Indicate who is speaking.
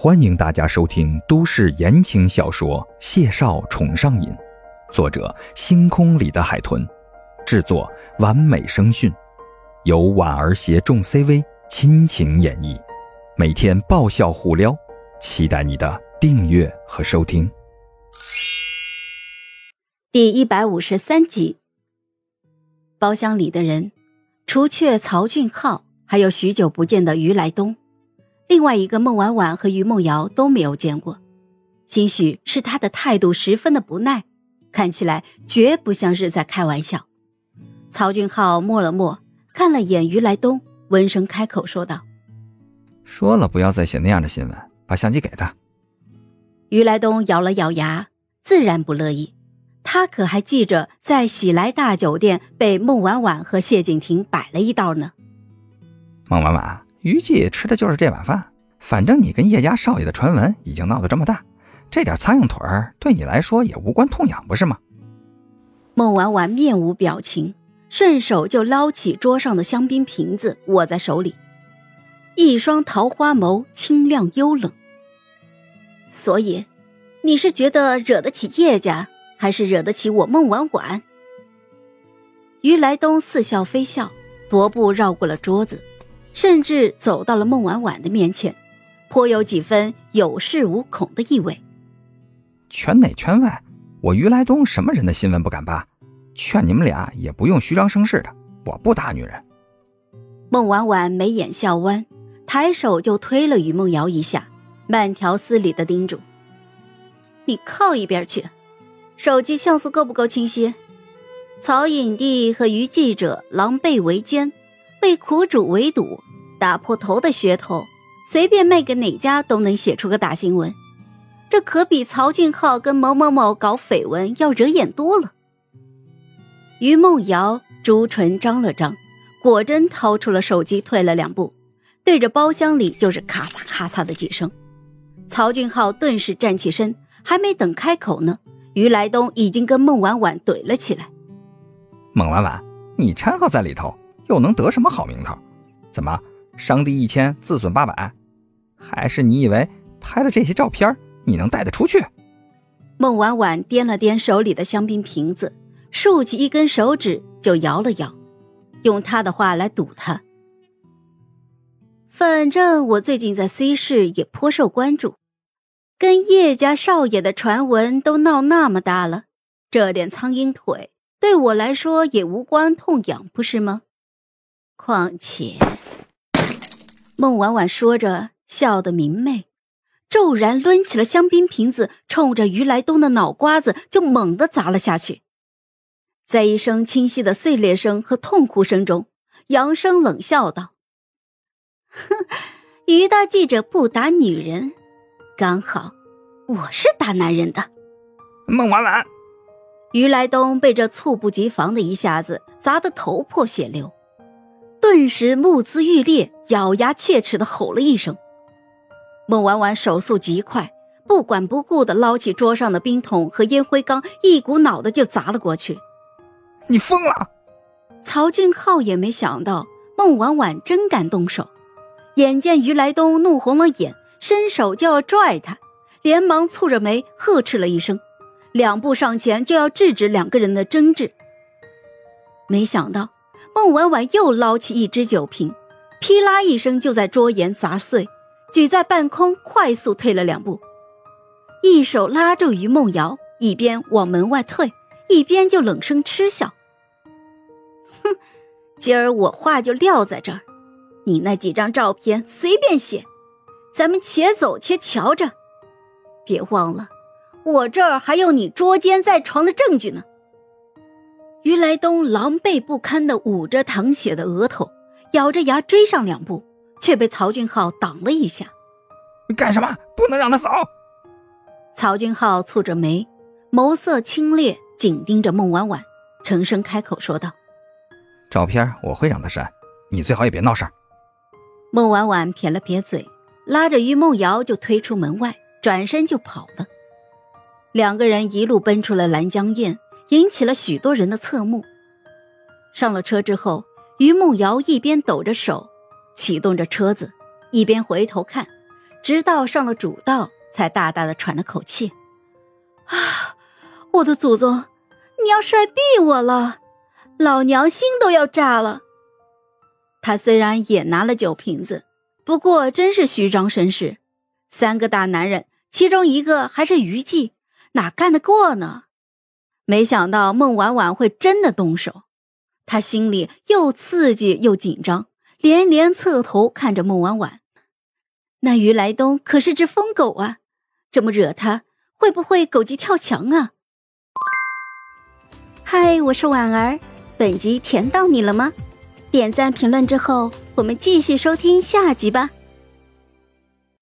Speaker 1: 欢迎大家收听都市言情小说《谢少宠上瘾》，作者：星空里的海豚，制作：完美声讯，由婉儿携众 CV 亲情演绎，每天爆笑互撩，期待你的订阅和收听。
Speaker 2: 第一百五十三集，包厢里的人，除却曹俊浩，还有许久不见的于来东。另外一个孟婉婉和于梦瑶都没有见过，兴许是他的态度十分的不耐，看起来绝不像是在开玩笑。曹俊浩默了默，看了眼于来东，温声开口说道：“
Speaker 3: 说了不要再写那样的新闻，把相机给他。”
Speaker 2: 于来东咬了咬牙，自然不乐意。他可还记着在喜来大酒店被孟婉婉和谢景亭摆了一道呢。
Speaker 3: 孟婉婉。于记吃的就是这碗饭，反正你跟叶家少爷的传闻已经闹得这么大，这点苍蝇腿儿对你来说也无关痛痒，不是吗？
Speaker 2: 孟婉婉面无表情，顺手就捞起桌上的香槟瓶子，握在手里，一双桃花眸清亮幽冷。所以，你是觉得惹得起叶家，还是惹得起我孟婉婉？于来东似笑非笑，踱步绕过了桌子。甚至走到了孟婉婉的面前，颇有几分有恃无恐的意味。
Speaker 3: 圈内圈外，我于来东什么人的新闻不敢扒，劝你们俩也不用虚张声势的，我不打女人。
Speaker 2: 孟婉婉眉眼笑弯，抬手就推了于梦瑶一下，慢条斯理的叮嘱：“你靠一边去，手机像素够不够清晰？曹影帝和于记者狼狈为奸，被苦主围堵。”打破头的噱头，随便卖给哪家都能写出个大新闻，这可比曹俊浩跟某某某搞绯闻要惹眼多了。于梦瑶朱唇张了张，果真掏出了手机，退了两步，对着包厢里就是咔嚓咔嚓的几声。曹俊浩顿时站起身，还没等开口呢，于来东已经跟孟婉婉怼了起来。
Speaker 3: 孟婉婉，你掺和在里头，又能得什么好名头？怎么？伤敌一千，自损八百，还是你以为拍了这些照片，你能带得出去？
Speaker 2: 孟婉婉掂了掂手里的香槟瓶子，竖起一根手指就摇了摇，用他的话来堵他。反正我最近在 C 市也颇受关注，跟叶家少爷的传闻都闹那么大了，这点苍蝇腿对我来说也无关痛痒，不是吗？况且。孟婉婉说着，笑得明媚，骤然抡起了香槟瓶子，冲着于来东的脑瓜子就猛地砸了下去。在一声清晰的碎裂声和痛哭声中，杨生冷笑道：“哼，于大记者不打女人，刚好我是打男人的。”
Speaker 3: 孟婉婉，
Speaker 2: 于来东被这猝不及防的一下子砸得头破血流。顿时目眦欲裂，咬牙切齿的吼了一声。孟婉婉手速极快，不管不顾的捞起桌上的冰桶和烟灰缸，一股脑的就砸了过去。
Speaker 3: 你疯了！
Speaker 2: 曹俊浩也没想到孟婉婉真敢动手，眼见于来东怒红了眼，伸手就要拽他，连忙蹙着眉呵斥了一声，两步上前就要制止两个人的争执。没想到。孟婉婉又捞起一只酒瓶，噼啦一声就在桌沿砸碎，举在半空，快速退了两步，一手拉住于梦瑶，一边往门外退，一边就冷声嗤笑：“哼，今儿我话就撂在这儿，你那几张照片随便写，咱们且走且瞧着，别忘了，我这儿还有你捉奸在床的证据呢。”于来东狼狈不堪的捂着淌血的额头，咬着牙追上两步，却被曹俊浩挡了一下。
Speaker 3: 干什么？不能让他走！
Speaker 2: 曹俊浩蹙着眉，眸色清冽，紧盯着孟婉婉，沉声开口说道：“
Speaker 3: 照片我会让他删，你最好也别闹事儿。”
Speaker 2: 孟婉婉撇了撇嘴，拉着于梦瑶就推出门外，转身就跑了。两个人一路奔出了兰江宴。引起了许多人的侧目。上了车之后，于梦瑶一边抖着手，启动着车子，一边回头看，直到上了主道，才大大的喘了口气。啊，我的祖宗，你要帅毙我了！老娘心都要炸了。他虽然也拿了酒瓶子，不过真是虚张声势。三个大男人，其中一个还是余悸，哪干得过呢？没想到孟婉婉会真的动手，他心里又刺激又紧张，连连侧头看着孟婉婉。那于来东可是只疯狗啊，这么惹他，会不会狗急跳墙啊？嗨，我是婉儿，本集甜到你了吗？点赞评论之后，我们继续收听下集吧。